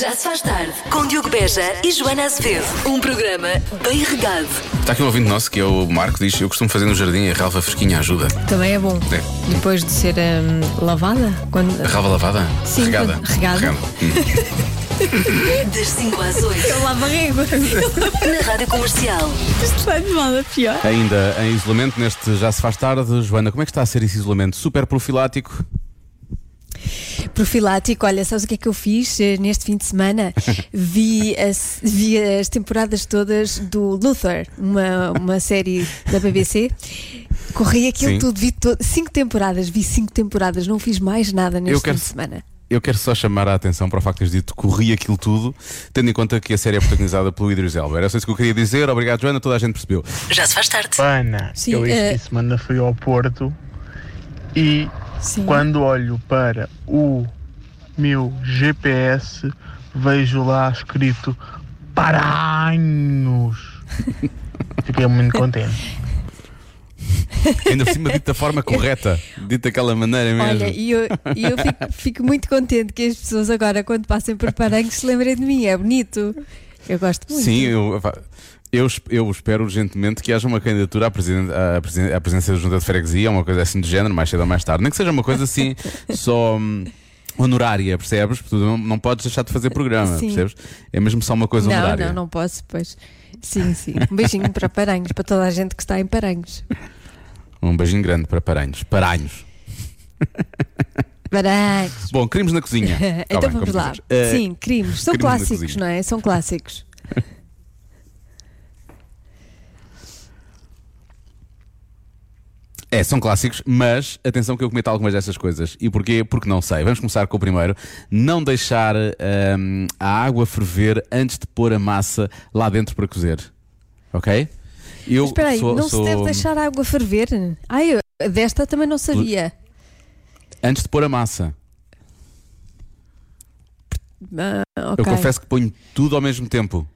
Já se faz tarde com Diogo Beja e Joana Azevedo. Um programa bem regado. Está aqui um ouvinte nosso que é o Marco, diz: Eu costumo fazer no jardim a relva fresquinha ajuda. Também é bom. É. Depois de ser hum, lavada? Quando... A relva lavada? Sim, regada. quando- regada. Hum. Das 5 às 8 Eu lavo a régua. na Rádio Comercial. Isto vai de mal a pior. Ainda em isolamento, neste Já se faz tarde, Joana, como é que está a ser esse isolamento? Super profilático? Profilático, olha, sabes o que é que eu fiz eh, neste fim de semana? Vi as, vi as temporadas todas do Luther, uma, uma série da BBC. Corri aquilo Sim. tudo, vi to- cinco temporadas, vi cinco temporadas, não fiz mais nada neste quero- fim de semana. Eu quero só chamar a atenção para o facto de teres dito corri aquilo tudo, tendo em conta que a série é protagonizada pelo Idris Elba. Era só isso que eu queria dizer. Obrigado, Joana, toda a gente percebeu. Já se faz tarde. Ana, Sim, eu este eh, fim de semana fui ao Porto e Sim. quando olho para o meu GPS vejo lá escrito Paranhos. Fiquei muito contente. Ainda por cima, dito da forma correta, dito daquela maneira mesmo. Olha, e eu, e eu fico, fico muito contente que as pessoas agora, quando passem por Paranhos, se lembrem de mim. É bonito. Eu gosto muito. Sim, eu, eu, eu espero urgentemente que haja uma candidatura à, presiden- à à presidência da Junta de Freguesia, uma coisa assim do género, mais cedo ou mais tarde. Nem que seja uma coisa assim, só hum, honorária, percebes? Tu não, não podes deixar de fazer programa, Sim. percebes? É mesmo só uma coisa Não, honorária. não, não posso, pois. Sim, sim. Um beijinho para Paranhos, para toda a gente que está em Paranhos. Um beijinho grande para Paranhos. Paranhos. Bom, crimes na cozinha. Tá então bem, vamos lá. Eh, Sim, crimes. São crimes clássicos, não é? São clássicos. É, são clássicos, mas atenção que eu cometo algumas dessas coisas. E porquê? Porque não sei. Vamos começar com o primeiro. Não deixar hum, a água ferver antes de pôr a massa lá dentro para cozer. Ok? Eu Mas espera aí, sou- não sou- se deve deixar a água ferver? Ai, eu, desta também não sabia. Antes de pôr a massa. Ah, Eu ok. confesso que ponho tudo ao mesmo tempo.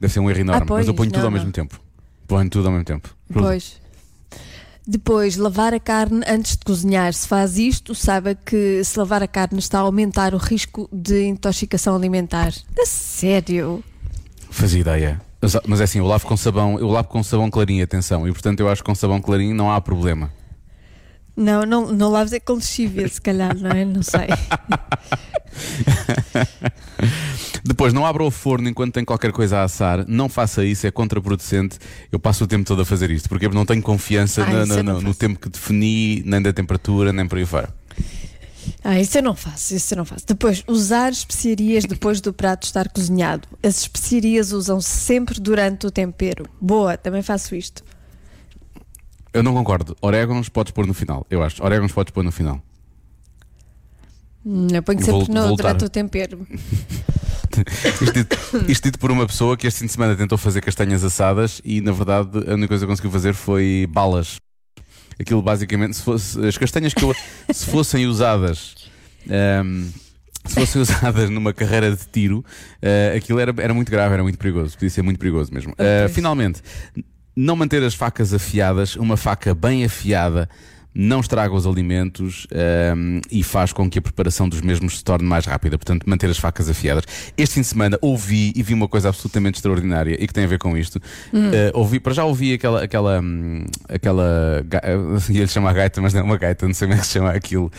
Deve ser um erro enorme, Ah, pois, mas eu ponho tudo não, ao não. mesmo tempo. Ponho tudo ao mesmo tempo. Tudo. Pois. Depois, lavar a carne antes de cozinhar. Se faz isto, saiba que se lavar a carne está a aumentar o risco de intoxicação alimentar. A sério? Fazia ideia. Mas, mas é assim, eu lavo com sabão, eu lavo com sabão clarinho, atenção. E portanto eu acho que com sabão clarinho não há problema. Não, não, não laves é com lexívia, se calhar, não é? Não sei. Depois, não abra o forno enquanto tem qualquer coisa a assar. Não faça isso, é contraproducente. Eu passo o tempo todo a fazer isto, porque eu não tenho confiança na- isso na- eu não no, tempo que defini, nem da temperatura, nem por aí fora. Ah, isso eu não faço, isso eu não faço. Depois, usar especiarias depois do prato estar cozinhado. As especiarias usam-se sempre durante o tempero. Boa, também faço isto. Eu não concordo. Orégãos podes pôr no final, eu acho. Orégãos podes pôr no final. Hum, Eu ponho Vou- sempre no, voltar. durante o tempero. Isto dito, isto dito por uma pessoa que este fim de semana tentou fazer castanhas assadas e, na verdade, a única coisa que conseguiu fazer foi balas. Aquilo basicamente, se fosse, as castanhas que eu, se fossem usadas. ehm, se fossem usadas numa carreira de tiro, eh, aquilo era, era muito grave, era muito perigoso. Podia ser muito perigoso mesmo. Eh, pois. finalmente, não manter as facas afiadas, uma faca bem afiada não estraga os alimentos ehm, e faz com que a preparação dos mesmos se torne mais rápida. Portanto, manter as facas afiadas. Este fim de semana ouvi e vi uma coisa absolutamente extraordinária e que tem a ver com isto. Eh, ouvi, para já ouvi aquela. aquela, hum, aquela ga- ia lhe chamar gaita, mas não é uma gaita, não sei como é que se chama aquilo.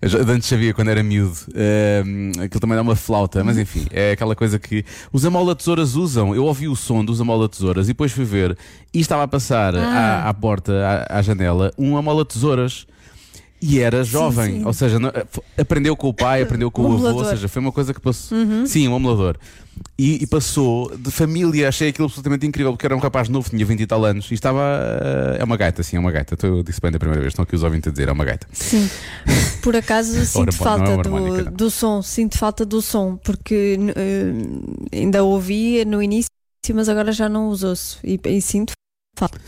Eu antes sabia quando era miúdo. Ehm, aquilo também é uma flauta, mas enfim, é aquela coisa que os amola-tesouras usam. Eu ouvi o som dos amola-tesouras e depois fui ver e estava a passar Ah. à, à porta, à, à janela, um amola-tesouras. E era jovem, sim. ou seja, não- f- aprendeu com o pai, aprendeu com Um o avô, ou seja, foi uma coisa que passou. Sim, um amolador. E, e passou de família, achei aquilo absolutamente incrível, porque era um rapaz novo, tinha 20 e tal anos, e estava. eh, é uma gaita, sim, é uma gaita. Eu disse bem da primeira vez, estão aqui os ouvintes a dizer, é uma gaita. Sim. Por acaso sinto é falta harmónica, do, do som, sinto falta do som, porque eh, ainda ouvi no início, mas agora já não usou-se e, e sinto Fuck.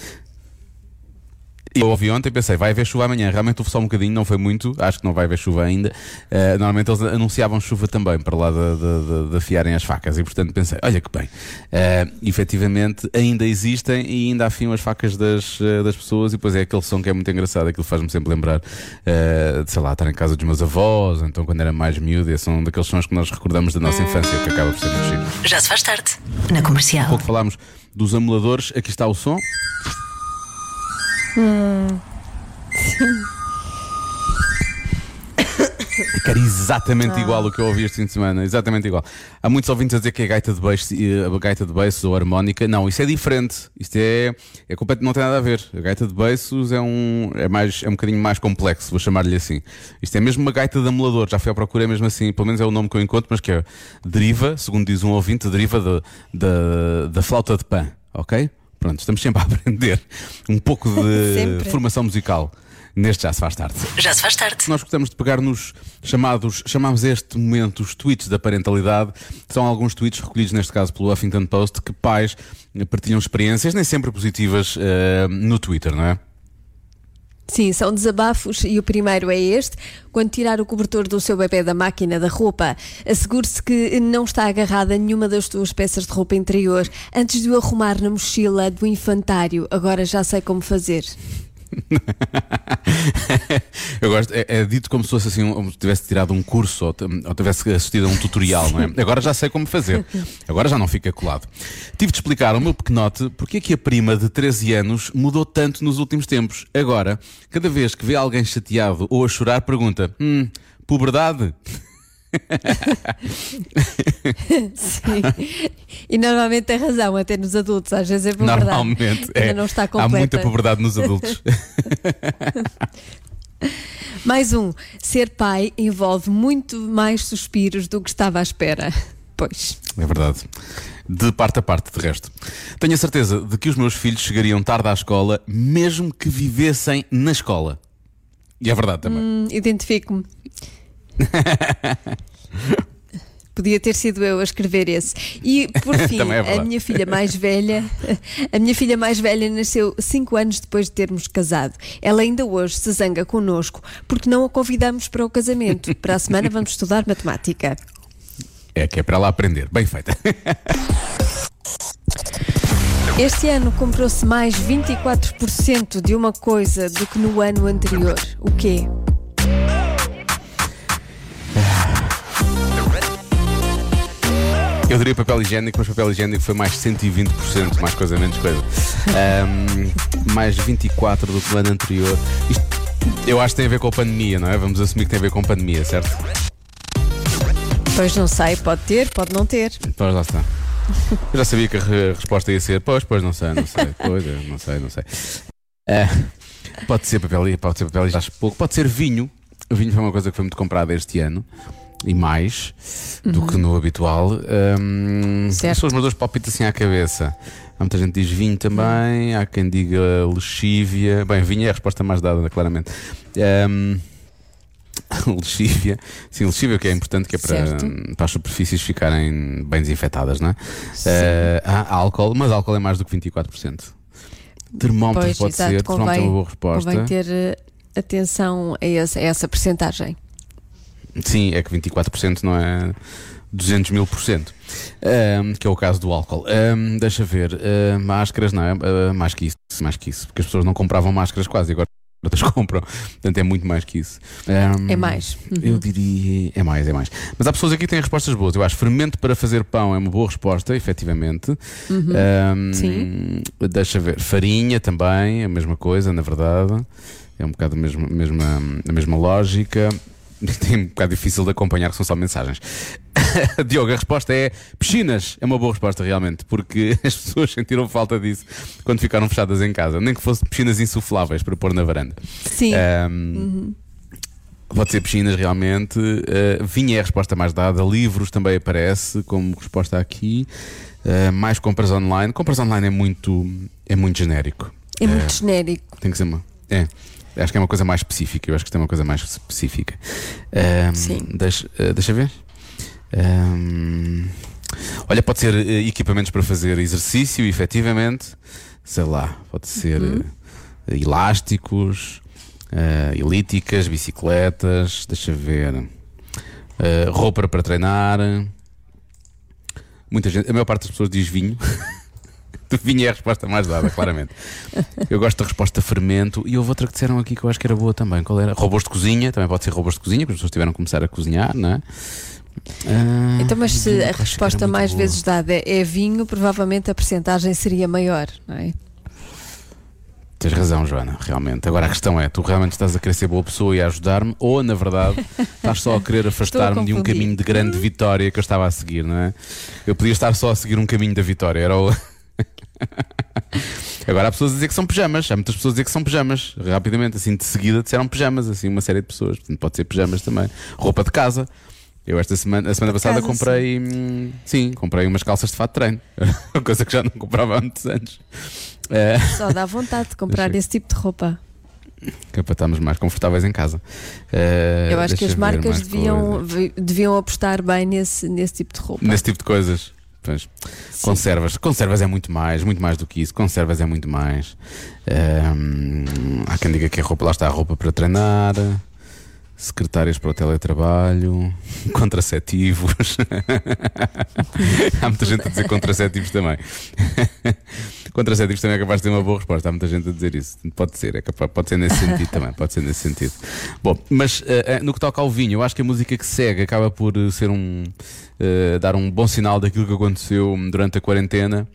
Eu ouvi ontem e pensei, vai haver chuva amanhã. Realmente houve só um bocadinho, não foi muito, acho que não vai haver chuva ainda. Uh, normalmente eles anunciavam chuva também para lá de, de, de, afiarem as facas e portanto pensei, olha que bem. Uh, efetivamente ainda existem e ainda afiam as facas das, uh, das pessoas e depois é aquele som que é muito engraçado, aquilo faz-me sempre lembrar uh, de, sei lá, estar em casa dos meus avós, então quando era mais miúdo, e são daqueles sons que nós recordamos da nossa infância, que acaba por ser muito chique. Já se faz tarde, na comercial. Há pouco falámos dos amuladores, aqui está o som. Hum. Exatamente ah. igual o que eu ouvi este fim de semana, exatamente igual. Há muitos ouvintes a dizer que é gaita de beijo, a gaita de beiços ou harmónica. Não, isso é diferente. Isto é, é completamente, não tem nada a ver. A gaita de beiços é um, é mais, é um bocadinho mais complexo, vou chamar-lhe assim. Isto é mesmo uma gaita de amulador. Já fui à procura, é mesmo assim, pelo menos é o nome que eu encontro, mas que é deriva, segundo diz um ouvinte, deriva da, da flauta de pan, ok? Pronto, estamos sempre a aprender um pouco de formação musical. Neste Já Se Faz Tarde. Já se faz tarde. Nós gostamos de pegar nos chamados, chamamos este momento os tweets da parentalidade. São alguns tweets recolhidos, neste caso, pelo Huffington Post, que pais partilham experiências, nem sempre positivas, uh, no Twitter, não é? Sim, são desabafos e o primeiro é este. Quando tirar o cobertor do seu bebê da máquina da roupa, assegure-se que não está agarrada nenhuma das suas peças de roupa interior antes de o arrumar na mochila do infantário. Agora já sei como fazer. Eu gosto, é, é, dito como se fosse assim, como se tivesse tirado um curso ou, ou tivesse assistido a um tutorial, não é? Agora já sei como fazer. Agora já não fica colado. Tive de explicar ao meu pequenote porque é que a prima de 13 anos mudou tanto nos últimos tempos. Agora, cada vez que vê alguém chateado ou a chorar, pergunta: Hum, puberdade? Sim. E normalmente tem razão, até nos adultos, às vezes é por Normalmente, é. não está completa. Há muita pobreza nos adultos. mais um. Ser pai envolve muito mais suspiros do que estava à espera. Pois. É verdade. De parte a parte, de resto. Tenho a certeza de que os meus filhos chegariam tarde à escola, mesmo que vivessem na escola. E é verdade também. Hum, Identifico-me. Podia ter sido eu a escrever esse. E por fim, é a minha filha mais velha, a minha filha mais velha nasceu cinco anos depois de termos casado. Ela ainda hoje se zanga connosco porque não a convidamos para o casamento. Para a semana vamos estudar matemática. É que é para lá aprender. Bem feita. Este ano comprou-se mais 24% de uma coisa do que no ano anterior. O quê? Eu diria papel higiênico, mas papel higiênico foi mais 120%, mais coisa, menos coisa. Um, mais 24% do que o ano anterior. Isto, eu acho que tem a ver com a pandemia, não é? Vamos assumir que tem a ver com a pandemia, certo? Pois não sei, pode ter, pode não ter. Pois lá está. Eu já sabia que a resposta ia ser pois, pois, não sei, não sei, pois, não sei, não sei. Uh, pode ser papel, pode ser papel, acho pouco. Pode ser vinho. O vinho foi uma coisa que foi muito comprada este ano e mais uhum. do que no habitual. Um, são os meus dois palpites assim à cabeça. Há muita gente que diz vinho também, há quem diga lexívia. Bem, vinho é a resposta mais dada, claramente. Um, lexívia, sim, lexívia que é importante que é para, para as superfícies ficarem bem desinfetadas, não é? Uh, há álcool, mas álcool é mais do que 24%. Termómetro pois, pode exato, ser, convém, termómetro é uma boa resposta. Convém ter eh, atenção a essa, a essa percentagem. Sim, é que 24% não é 200 mil por cento, um, que é o caso do álcool. Um, deixa ver, uh, máscaras, não é? Uh, mais que isso, mais que isso, porque as pessoas não compravam máscaras quase, agora outras compram, portanto é muito mais que isso. Um, é mais. Uhum. Eu diria, é mais, é mais. Mas há pessoas aqui que têm respostas boas. Eu acho fermento para fazer pão é uma boa resposta, efetivamente. Uhum. Sim. Deixa ver, farinha também, a mesma coisa, na verdade. É um bocado a mesma, a mesma, a mesma lógica. tem um bocado difícil de acompanhar, são só mensagens. Diogo, a resposta é piscinas. É uma boa resposta, realmente, porque as pessoas sentiram falta disso quando ficaram fechadas em casa. Nem que fossem piscinas insufláveis para pôr na varanda. Sim. Um, uhum. Pode ser piscinas, realmente. Uh, vinha é a resposta mais dada. Livros também aparece como resposta aqui. Uh, mais compras online. Compras online é muito, é muito genérico. É muito uh, genérico. Tem que ser uma. É. Acho que é uma coisa mais específica. Eu acho que isto é uma coisa mais específica. Um, Sim. Deixa, uh, deixa ver. Um, olha, pode ser uh, equipamentos para fazer exercício, efetivamente. Sei lá, pode ser. Uhum. elásticos, uh, elíticas, bicicletas, deixa ver, uh, roupa para treinar. Muita gente, a maior parte das pessoas diz vinho. vinho é a resposta mais dada, claramente. Eu gosto da resposta fermento e houve outra que disseram aqui que eu acho que era boa também. Qual era? Robôs de cozinha, também pode ser robôs de cozinha, porque as pessoas tiveram que começar a cozinhar, não é? Ah, então, mas se a resposta mais boa. vezes dada é vinho, provavelmente a percentagem seria maior, não é? Tens razão, Joana, realmente. Agora a questão é: tu realmente estás a querer ser boa pessoa e a ajudar-me, ou na verdade estás só a querer afastar-me de um caminho de grande vitória que eu estava a seguir, não é? Eu podia estar só a seguir um caminho da vitória, era o. Agora há pessoas a dizer que são pijamas, há muitas pessoas a dizer que são pijamas. Rapidamente, assim de seguida disseram pijamas, assim, uma série de pessoas. Portanto, pode ser pijamas também. Roupa de casa. Eu esta semana, a semana passada casa, comprei, sim. Sim. comprei umas calças de fato de treino, coisa que já não comprava há muitos anos. É. Só dá vontade de comprar esse tipo de roupa. Que é para estarmos mais confortáveis em casa. Uh, Eu acho que as marcas deviam, deviam apostar bem nesse, nesse tipo de roupa. Nesse tipo de coisas. Pois. Conservas. Conservas é muito mais, muito mais do que isso. Conservas é muito mais. Um, há quem diga que a roupa, lá está a roupa para treinar secretárias para o teletrabalho, contraceptivos. Há muita gente a dizer contraceptivos também. contraceptivos também é capaz de ter uma boa resposta. Há muita gente a dizer isso. Pode ser, é capaz, pode ser nesse sentido também. Pode ser nesse sentido. Bom, mas uh, no que toca ao vinho, eu acho que a música que segue acaba por eh, ser um. Uh, dar um bom sinal daquilo que aconteceu durante a quarentena.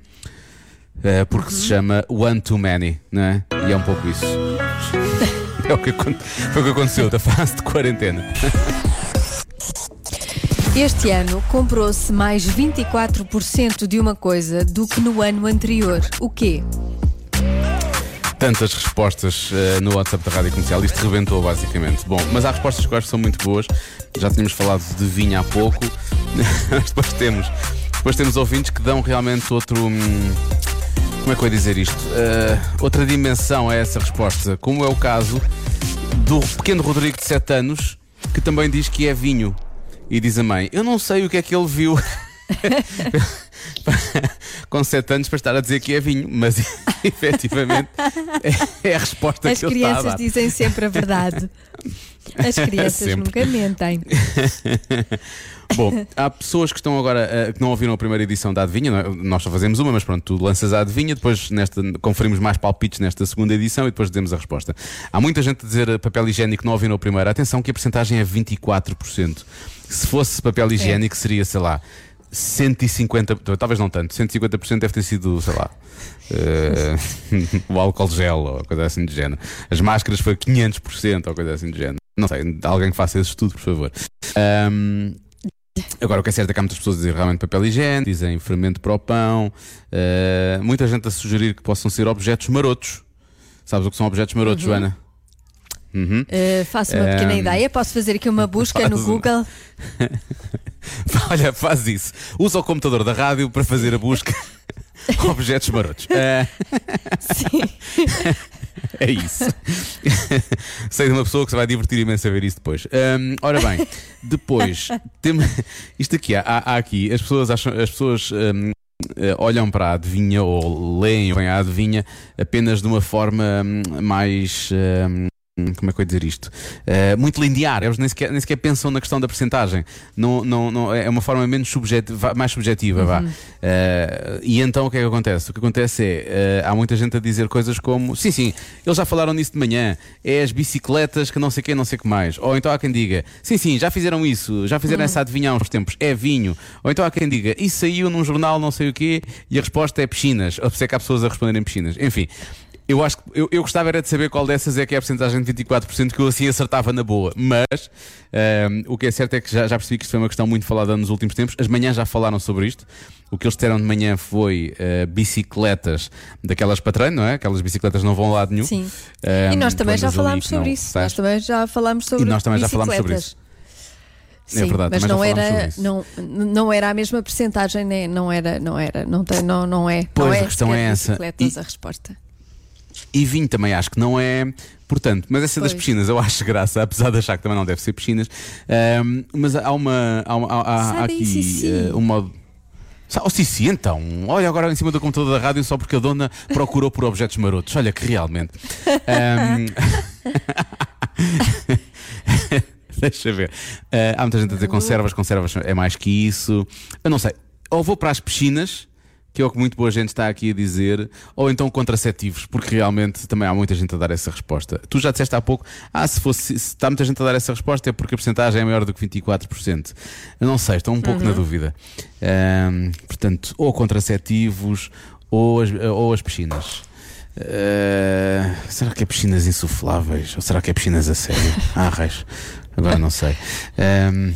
Uh, porque uhum. se chama One Too Many, não é? E é um pouco isso. É o que, foi o que aconteceu da fase de quarentena. Este ano comprou-se mais 24% de uma coisa do que no ano anterior. O quê? Tantas respostas uh, no WhatsApp da Rádio Comercial, isto rebentou basicamente. Bom, mas há respostas que eu acho que são muito boas. Já tínhamos falado de vinho há pouco, depois temos, depois temos ouvintes que dão realmente outro. Hum, como é que eu ia dizer isto? Uh, outra dimensão a essa resposta, como é o caso do pequeno Rodrigo de 7 anos, que também diz que é vinho. E diz a mãe: Eu não sei o que é que ele viu. com 7 anos para estar a dizer que é vinho, mas efetivamente é, é a resposta As que. As crianças dizem sempre a verdade. As crianças nunca mentem. Bom, há pessoas que estão agora uh, que não ouviram a primeira edição da Adivinha. É? Nós só fazemos uma, mas pronto, tu lanças a Adivinha, depois nesta, conferimos mais palpites nesta segunda edição e depois dizemos a resposta. Há muita gente a dizer papel higiênico não ouviram a primeira. Atenção que a porcentagem é 24%. Se fosse papel higiênico, é. seria, sei lá, 150, talvez não tanto, 150% deve ter sido, sei lá, uh, o álcool gel ou coisa assim de género. As máscaras foi 500% ou coisa assim de género. Não sei, alguém que faça esse estudo, por favor. Um, Agora, o que é certo é que há muitas pessoas a dizer realmente papel higiênico, dizem fermento para o pão, uh, muita gente a sugerir que possam ser objetos marotos. Sabes o que são objetos marotos, uhum. Joana? Uhum. Uh, faço uma pequena um... ideia, posso fazer aqui uma busca no Google. Olha, faz isso. Usa o computador da rádio para fazer a busca. Objetos marotos. Uh... Sim. é isso. Sei de uma pessoa que se vai divertir imenso a ver isso depois. Ora bem, depois temos isto aqui há, há, aqui as pessoas acham as pessoas eh, olham para a adivinha ou leem a adivinha apenas de uma forma mais Hum, como é que eu ia dizer isto? Uh, muito linear, eles nem sequer, nem sequer pensam na questão da percentagem. Não, não, não, é uma forma menos subjetiva, mais subjetiva. Uhum. Vá. Uh, e então o que é que acontece? O que acontece é uh, há muita gente a dizer coisas como: sim, sim, eles já falaram nisso de manhã, é as bicicletas que não sei o que, não sei o que mais. Ou então há quem diga: sim, sim, já fizeram isso, já fizeram uhum. essa adivinha há uns tempos, é vinho. Ou então há quem diga: isso saiu num jornal, não sei o quê, e a resposta é piscinas. Ou se é que há pessoas a responderem piscinas. Enfim. Eu acho que eu, eu gostava era de saber qual dessas é que é a porcentagem de 24% que eu assim acertava na boa. Mas um, ehm, o que é certo é que já, já percebi que isto foi uma questão muito falada nos últimos tempos. As manhãs já falaram sobre isto. O que eles disseram de manhã foi uh, bicicletas daquelas para treino, não é? Aquelas bicicletas não vão a lado nenhum. Sim. Um, e nós ehm, também já falámos sobre isso. Nós também já falámos sobre E nós também já falámos sobre isso. Sim, é verdade, mas não era, não, não era a mesma percentagem, né? não era, não era, não, tem, não, não é. Pois não é a questão é essa. E, a resposta. E vinho também acho que não é. Portanto, mas essa pois. das piscinas eu acho graça, apesar de achar que também não deve ser piscinas. Um, mas há uma. Há, há, há aqui uh, um modo. Oh, sim, sim, então. Olha agora em cima do computador da rádio só porque a dona procurou por objetos marotos. Olha que realmente. Um... Deixa ver. Uh, há muita gente a dizer conservas, conservas é mais que isso. Eu não sei. Ou vou para as piscinas que é o que muito boa gente está aqui a dizer, ou então contraceptivos, porque realmente também há muita gente a dar essa resposta. Tu já disseste há pouco, ah, se, fosse, se está muita gente a dar essa resposta é porque a porcentagem é maior do que 24%. Eu não sei, estou um pouco uhum. na dúvida. Um, portanto, ou contraceptivos ou as, ou as piscinas. Uh, será que é piscinas insufláveis? Ou será que é piscinas a sério? Ah, reis. Agora não sei. Um,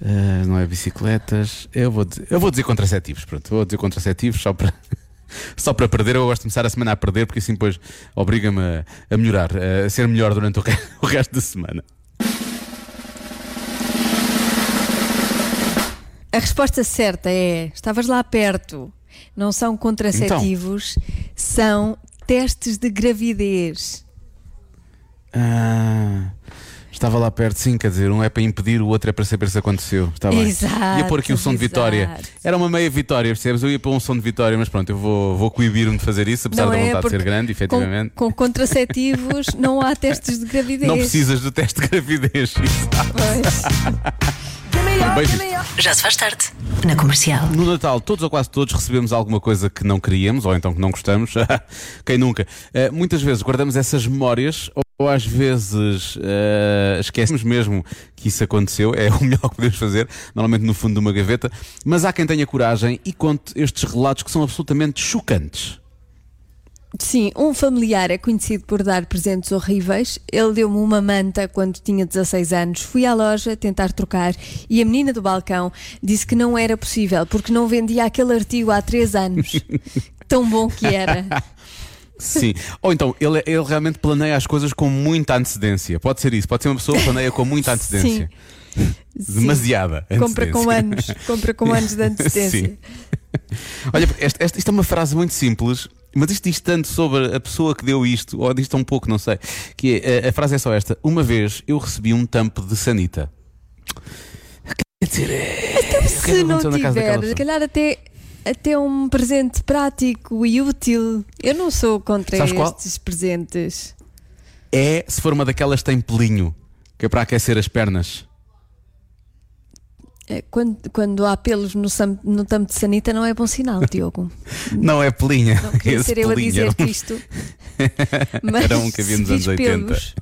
Uh, não é bicicletas. Eu vou, dizer, eu vou dizer contraceptivos. Pronto, vou dizer contraceptivos só para. Só para perder, eu gosto de começar a semana a perder, porque assim depois obriga-me a, a, melhorar, a ser melhor durante o, re o resto da semana. A resposta certa é: estavas lá perto. Não são contraceptivos, então. são testes de gravidez. Ah. Estava lá perto, sim, quer dizer, um é para impedir, o outro é para saber se aconteceu. Está bem. Exato, ia pôr aqui o som exato. de vitória. Era uma meia vitória, percebes? Eu ia pôr um som de vitória, mas pronto, eu vou, vou coibir-me de fazer isso, apesar não da é vontade de ser grande, efetivamente. Com, com contraceptivos não há testes de gravidez. Não precisas do teste de gravidez. Já se faz tarde. Na comercial. No Natal, todos ou quase todos recebemos alguma coisa que não queríamos ou então que não gostamos. Quem nunca? Uh, muitas vezes guardamos essas memórias ou às vezes uh, esquecemos mesmo que isso aconteceu, é o melhor que podemos fazer, normalmente no fundo de uma gaveta, mas há quem tenha coragem e conte estes relatos que são absolutamente chocantes. Sim, um familiar é conhecido por dar presentes horríveis. Ele deu-me uma manta quando tinha 16 anos. Fui à loja tentar trocar e a menina do balcão disse que não era possível porque não vendia aquele artigo há 3 anos. Tão bom que era. Sim. Ou então, ele, ele realmente planeia as coisas com muita antecedência. Pode ser isso. Pode ser uma pessoa que planeia com muita antecedência. Sim. Demasiada. Sim. Compra com anos. Compra com anos de antecedência. Sim. Olha, esta, esta, isto é uma frase muito simples, mas isto diz tanto sobre a pessoa que deu isto, ou diz tão pouco, não sei. Que é, a, a frase é só esta: Uma vez eu recebi um tampo de sanita. Quer dizer, é. Então, se não tiver, se calhar até até um presente prático e útil. Eu não sou contra Sabes estes qual? presentes. É se for uma daquelas tem pelinho, que é para aquecer as pernas. É, quando, quando há pelos no, no tampo de sanita não é bom sinal, Diogo. não é pelinha. Não queria ser eu a dizer que isto. Mas Era um que havia nos anos 80. Pelos,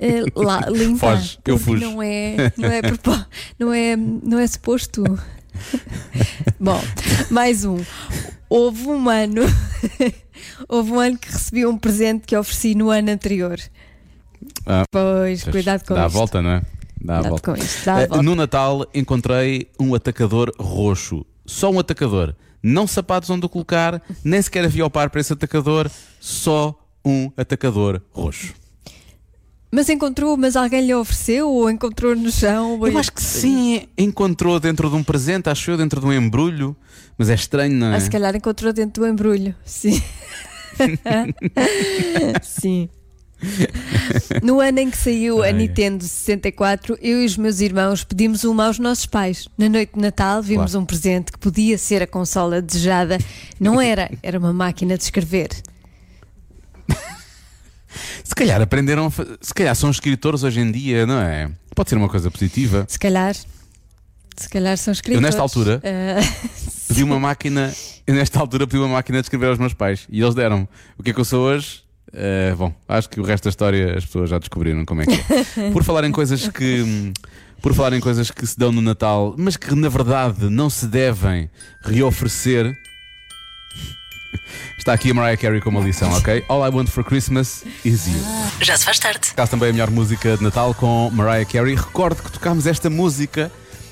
é, lá, limpa, Foge, eu fujo. Não é, não, é, não, é, não é suposto. Bom, mais um. Houve um ano, houve um ano que recebi um presente que ofereci no ano anterior. Ah, pois, cuidado com dá isto. Dá a volta, não é? Dá a volta. Com isto, dá a eh, volta. No Natal encontrei um atacador roxo. Só um atacador. Não sapatos onde colocar, nem sequer havia ao par para esse atacador, só um atacador roxo. Mas encontrou, mas alguém lhe ofereceu ou encontrou no chão? Eu acho que sim, encontrou dentro de um presente, acho eu, dentro de um embrulho. Mas é estranho, não é? Ah, se calhar encontrou dentro do embrulho, sim. sim. No ano em que saiu a Nintendo 64, eu e os meus irmãos pedimos uma aos nossos pais. Na noite de Natal vimos claro. um presente que podia ser a consola desejada. Não era, era uma máquina de escrever. Se calhar aprenderam, se calhar são escritores hoje em dia, não é? Pode ser uma coisa positiva. Se calhar. Se calhar são escritores. Eu nesta altura uh, pedi uma máquina, eu nesta altura pedi uma máquina de escrever aos meus pais e eles deram. O que é que eu sou hoje? Uh, bom, acho que o resto da história as pessoas já descobriram como é que é. Por falar em coisas que por falar em coisas que se dão no Natal, mas que na verdade não se devem reoferecer Está aqui a Mariah Carey com uma lição, ok? All I Want for Christmas is You. Já se faz tarde. Caso também a melhor música de Natal com Mariah Carey. Recordo que tocámos esta música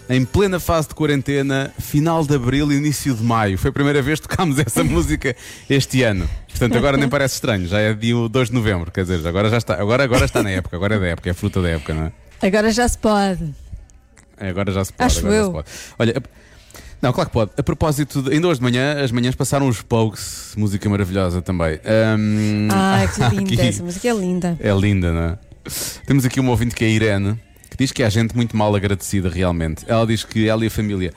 em plena fase de quarentena, final de abril, início de maio. Foi a primeira vez que tocámos essa música este ano. Portanto, agora nem parece estranho, já é dia 2 de novembro, quer dizer, agora já está, agora, agora está na época, agora é da época, é fruta da época, não é? Agora já se pode. É, agora já se pode. Acho eu. Pode. Olha, não, claro que pode. A propósito, de, ainda hoje de manhã, as manhãs passaram os Pogues, música maravilhosa também. Um, ah, que linda, aqui, essa música é linda. É linda, não é? Temos aqui uma ouvinte que é a Irene, diz que há gente muito mal agradecida realmente. Ela diz que ela e a família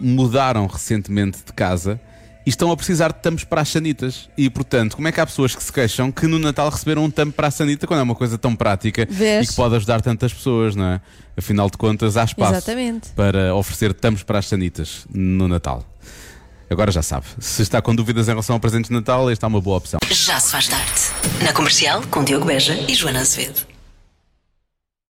mudaram recentemente de casa e estão a precisar de tampos para as sanitas. E, portanto, como é que há pessoas que se queixam que no Natal receberam um tampo para a sanita quando é uma coisa tão prática Vês? e que pode ajudar tantas pessoas, não é? Afinal de contas, há espaço Exatamente. para oferecer tampos para as sanitas no Natal. Agora já sabe. Se está com dúvidas em relação ao presente de Natal, esta é uma boa opção. Já se faz tarde. Na comercial, com Diogo Beja e Joana Azevedo.